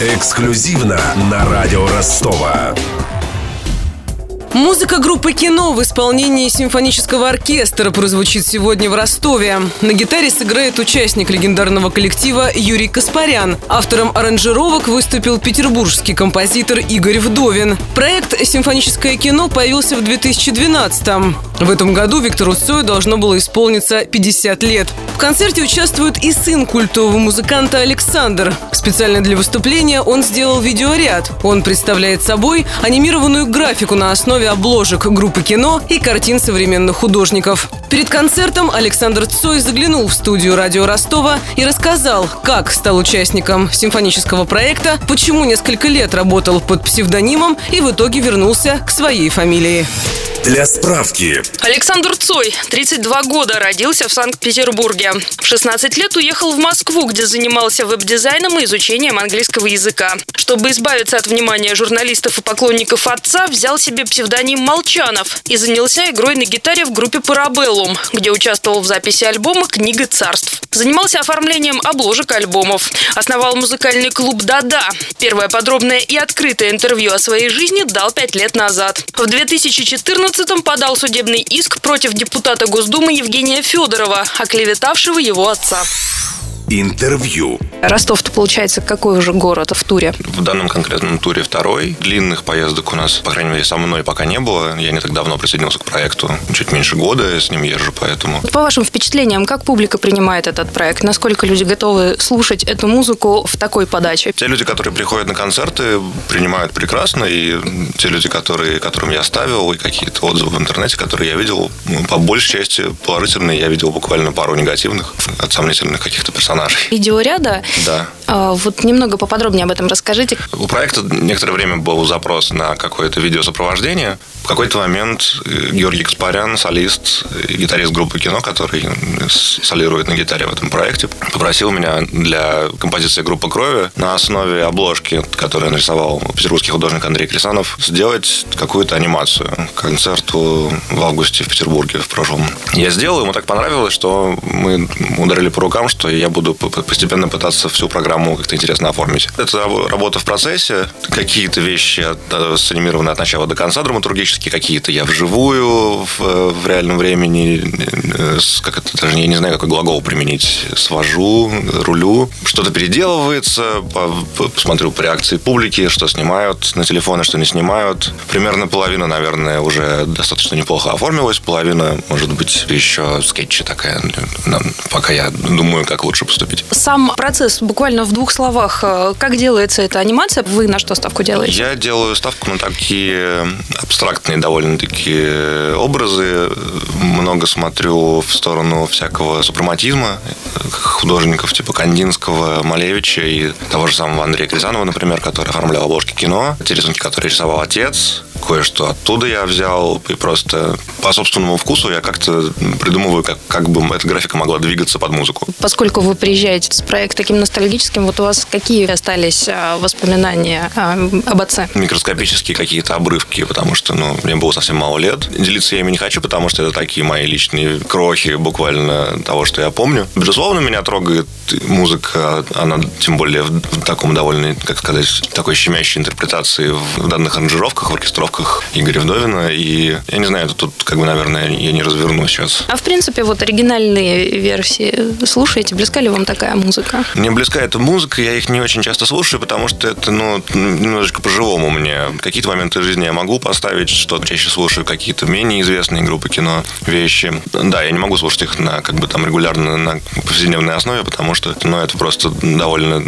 Эксклюзивно на радио Ростова. Музыка группы «Кино» в исполнении симфонического оркестра прозвучит сегодня в Ростове. На гитаре сыграет участник легендарного коллектива Юрий Каспарян. Автором аранжировок выступил петербургский композитор Игорь Вдовин. Проект «Симфоническое кино» появился в 2012-м. В этом году Виктору Цою должно было исполниться 50 лет. В концерте участвует и сын культового музыканта Александр. Специально для выступления он сделал видеоряд. Он представляет собой анимированную графику на основе обложек группы кино и картин современных художников. Перед концертом Александр Цой заглянул в студию радио Ростова и рассказал, как стал участником симфонического проекта, почему несколько лет работал под псевдонимом и в итоге вернулся к своей фамилии. Для справки. Александр Цой, 32 года, родился в Санкт-Петербурге. В 16 лет уехал в Москву, где занимался веб-дизайном и изучением английского языка. Чтобы избавиться от внимания журналистов и поклонников отца, взял себе псевдоним Молчанов и занялся игрой на гитаре в группе «Парабеллум», где участвовал в записи альбома «Книга царств». Занимался оформлением обложек альбомов. Основал музыкальный клуб «Да-да». Первое подробное и открытое интервью о своей жизни дал пять лет назад. В 2014 2014-м подал судебный иск против депутата Госдумы Евгения Федорова, оклеветавшего его отца. Интервью. Ростов-то, получается, какой уже город в туре? В данном конкретном туре второй. Длинных поездок у нас, по крайней мере, со мной пока не было. Я не так давно присоединился к проекту. Чуть меньше года я с ним езжу, поэтому... По вашим впечатлениям, как публика принимает этот проект? Насколько люди готовы слушать эту музыку в такой подаче? Те люди, которые приходят на концерты, принимают прекрасно. И те люди, которые, которым я ставил, и какие-то отзывы в интернете, которые я видел, ну, по большей части положительные. Я видел буквально пару негативных от сомнительных каких-то персонажей. Видеоряда да. А, вот немного поподробнее об этом расскажите. У проекта некоторое время был запрос на какое-то видеосопровождение. В какой-то момент э, Георгий Каспарян, солист и гитарист группы кино, который солирует на гитаре в этом проекте, попросил меня для композиции группы крови на основе обложки, которую нарисовал петербургский художник Андрей Крисанов, сделать какую-то анимацию к концерту в августе в Петербурге в прошлом. Я сделал, ему так понравилось, что мы ударили по рукам, что я буду постепенно пытаться всю программу как-то интересно оформить. Это работа в процессе. Какие-то вещи санимированы от начала до конца драматургически какие-то я вживую в, в реальном времени, э, как это даже я не знаю, какой глагол применить, свожу, рулю, что-то переделывается, посмотрю по реакции публики, что снимают на телефоны, что не снимают. Примерно половина, наверное, уже достаточно неплохо оформилась, половина, может быть, еще скетчи такая, пока я думаю, как лучше поступить. Сам процесс, буквально в двух словах, э, как делается эта анимация? Вы на что ставку делаете? Я делаю ставку на такие абстрактные абстрактные довольно-таки образы. Много смотрю в сторону всякого супрематизма художников типа Кандинского, Малевича и того же самого Андрея Кризанова, например, который оформлял обложки кино. Те рисунки, которые рисовал отец, кое-что оттуда я взял, и просто по собственному вкусу я как-то придумываю, как, как бы эта графика могла двигаться под музыку. Поскольку вы приезжаете с проектом таким ностальгическим, вот у вас какие остались а, воспоминания а, об отце? Микроскопические какие-то обрывки, потому что, ну, мне было совсем мало лет. Делиться я ими не хочу, потому что это такие мои личные крохи буквально того, что я помню. Безусловно, меня трогает музыка, она тем более в таком довольно, как сказать, такой щемящей интерпретации в данных аранжировках, в оркестровках аранжировках Игоря Вдовина. И я не знаю, тут, как бы, наверное, я не разверну сейчас. А в принципе, вот оригинальные версии слушаете? Близка ли вам такая музыка? Мне близка эта музыка, я их не очень часто слушаю, потому что это, ну, немножечко по-живому мне. Какие-то моменты жизни я могу поставить, что чаще слушаю какие-то менее известные группы кино, вещи. Да, я не могу слушать их на, как бы, там, регулярно на повседневной основе, потому что, ну, это просто довольно,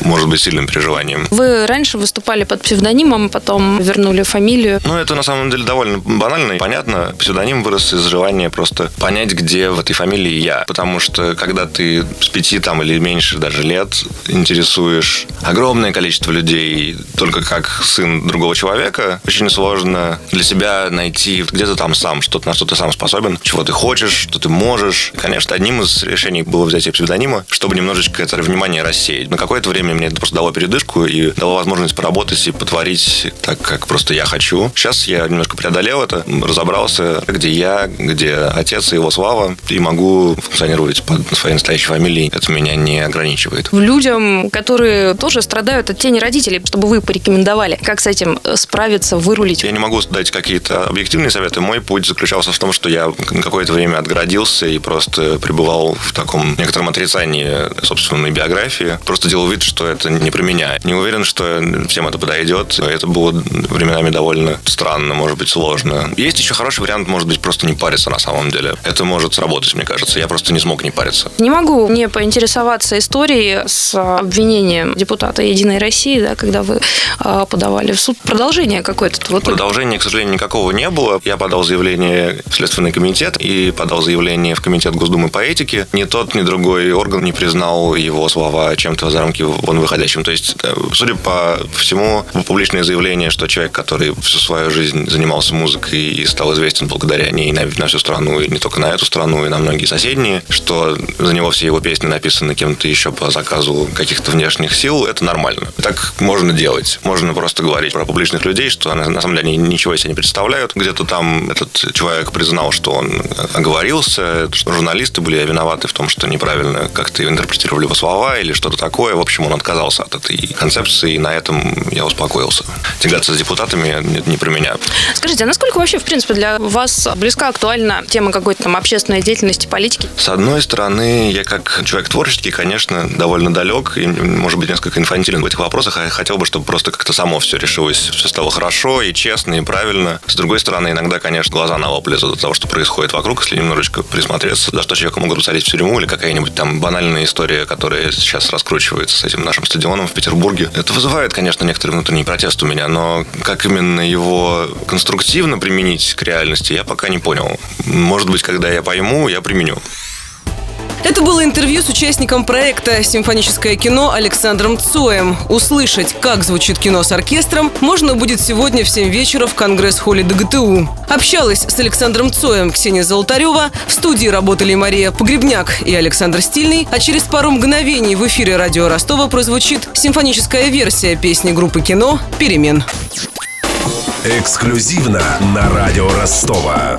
может быть, сильным переживанием. Вы раньше выступали под псевдонимом, потом вернули фамилию фамилию? Ну, это на самом деле довольно банально и понятно. Псевдоним вырос из желания просто понять, где в этой фамилии я. Потому что, когда ты с пяти там или меньше даже лет интересуешь огромное количество людей только как сын другого человека, очень сложно для себя найти, где ты там сам, что-то на что ты сам способен, чего ты хочешь, что ты можешь. Конечно, одним из решений было взять псевдонима, чтобы немножечко это внимание рассеять. На какое-то время мне это просто дало передышку и дало возможность поработать и потворить так, как просто я хочу. Сейчас я немножко преодолел это, разобрался, где я, где отец и его слава, и могу функционировать под своей настоящей фамилией. Это меня не ограничивает. Людям, которые тоже страдают от тени родителей, чтобы вы порекомендовали, как с этим справиться, вырулить? Я не могу дать какие-то объективные советы. Мой путь заключался в том, что я какое-то время отгородился и просто пребывал в таком некотором отрицании собственной биографии. Просто делал вид, что это не про меня. Не уверен, что всем это подойдет. Это было временами довольно странно, может быть, сложно. Есть еще хороший вариант, может быть, просто не париться на самом деле. Это может сработать, мне кажется. Я просто не смог не париться. Не могу не поинтересоваться историей с обвинением депутата Единой России, да, когда вы а, подавали в суд. Продолжение какое-то. Вот Продолжения, к сожалению, никакого не было. Я подал заявление в Следственный комитет и подал заявление в Комитет Госдумы по этике. Ни тот, ни другой орган не признал его слова чем-то за рамки вон выходящим. То есть, э, судя по всему, публичное заявление, что человек, который всю свою жизнь занимался музыкой и стал известен благодаря ней на, на всю страну, и не только на эту страну, и на многие соседние, что за него все его песни написаны кем-то еще по заказу каких-то внешних сил, это нормально. Так можно делать. Можно просто говорить про публичных людей, что на самом деле они ничего себе не представляют. Где-то там этот человек признал, что он оговорился, что журналисты были виноваты в том, что неправильно как-то интерпретировали его слова или что-то такое. В общем, он отказался от этой концепции, и на этом я успокоился. Тягаться с депутатами не, не про меня. Скажите, а насколько вообще, в принципе, для вас близка, актуальна тема какой-то там общественной деятельности, политики? С одной стороны, я как человек творческий, конечно, довольно далек и, может быть, несколько инфантилен в этих вопросах. Я хотел бы, чтобы просто как-то само все решилось, все стало хорошо и честно, и правильно. С другой стороны, иногда, конечно, глаза на лезут от того, что происходит вокруг, если немножечко присмотреться, за что человека могут посадить в тюрьму или какая-нибудь там банальная история, которая сейчас раскручивается с этим нашим стадионом в Петербурге. Это вызывает, конечно, некоторый внутренний протест у меня, но как именно его конструктивно применить к реальности, я пока не понял. Может быть, когда я пойму, я применю. Это было интервью с участником проекта «Симфоническое кино» Александром Цоем. Услышать, как звучит кино с оркестром, можно будет сегодня в 7 вечера в Конгресс-холле ДГТУ. Общалась с Александром Цоем Ксения Золотарева. В студии работали Мария Погребняк и Александр Стильный. А через пару мгновений в эфире радио Ростова прозвучит симфоническая версия песни группы «Кино» «Перемен». Эксклюзивно на радио Ростова.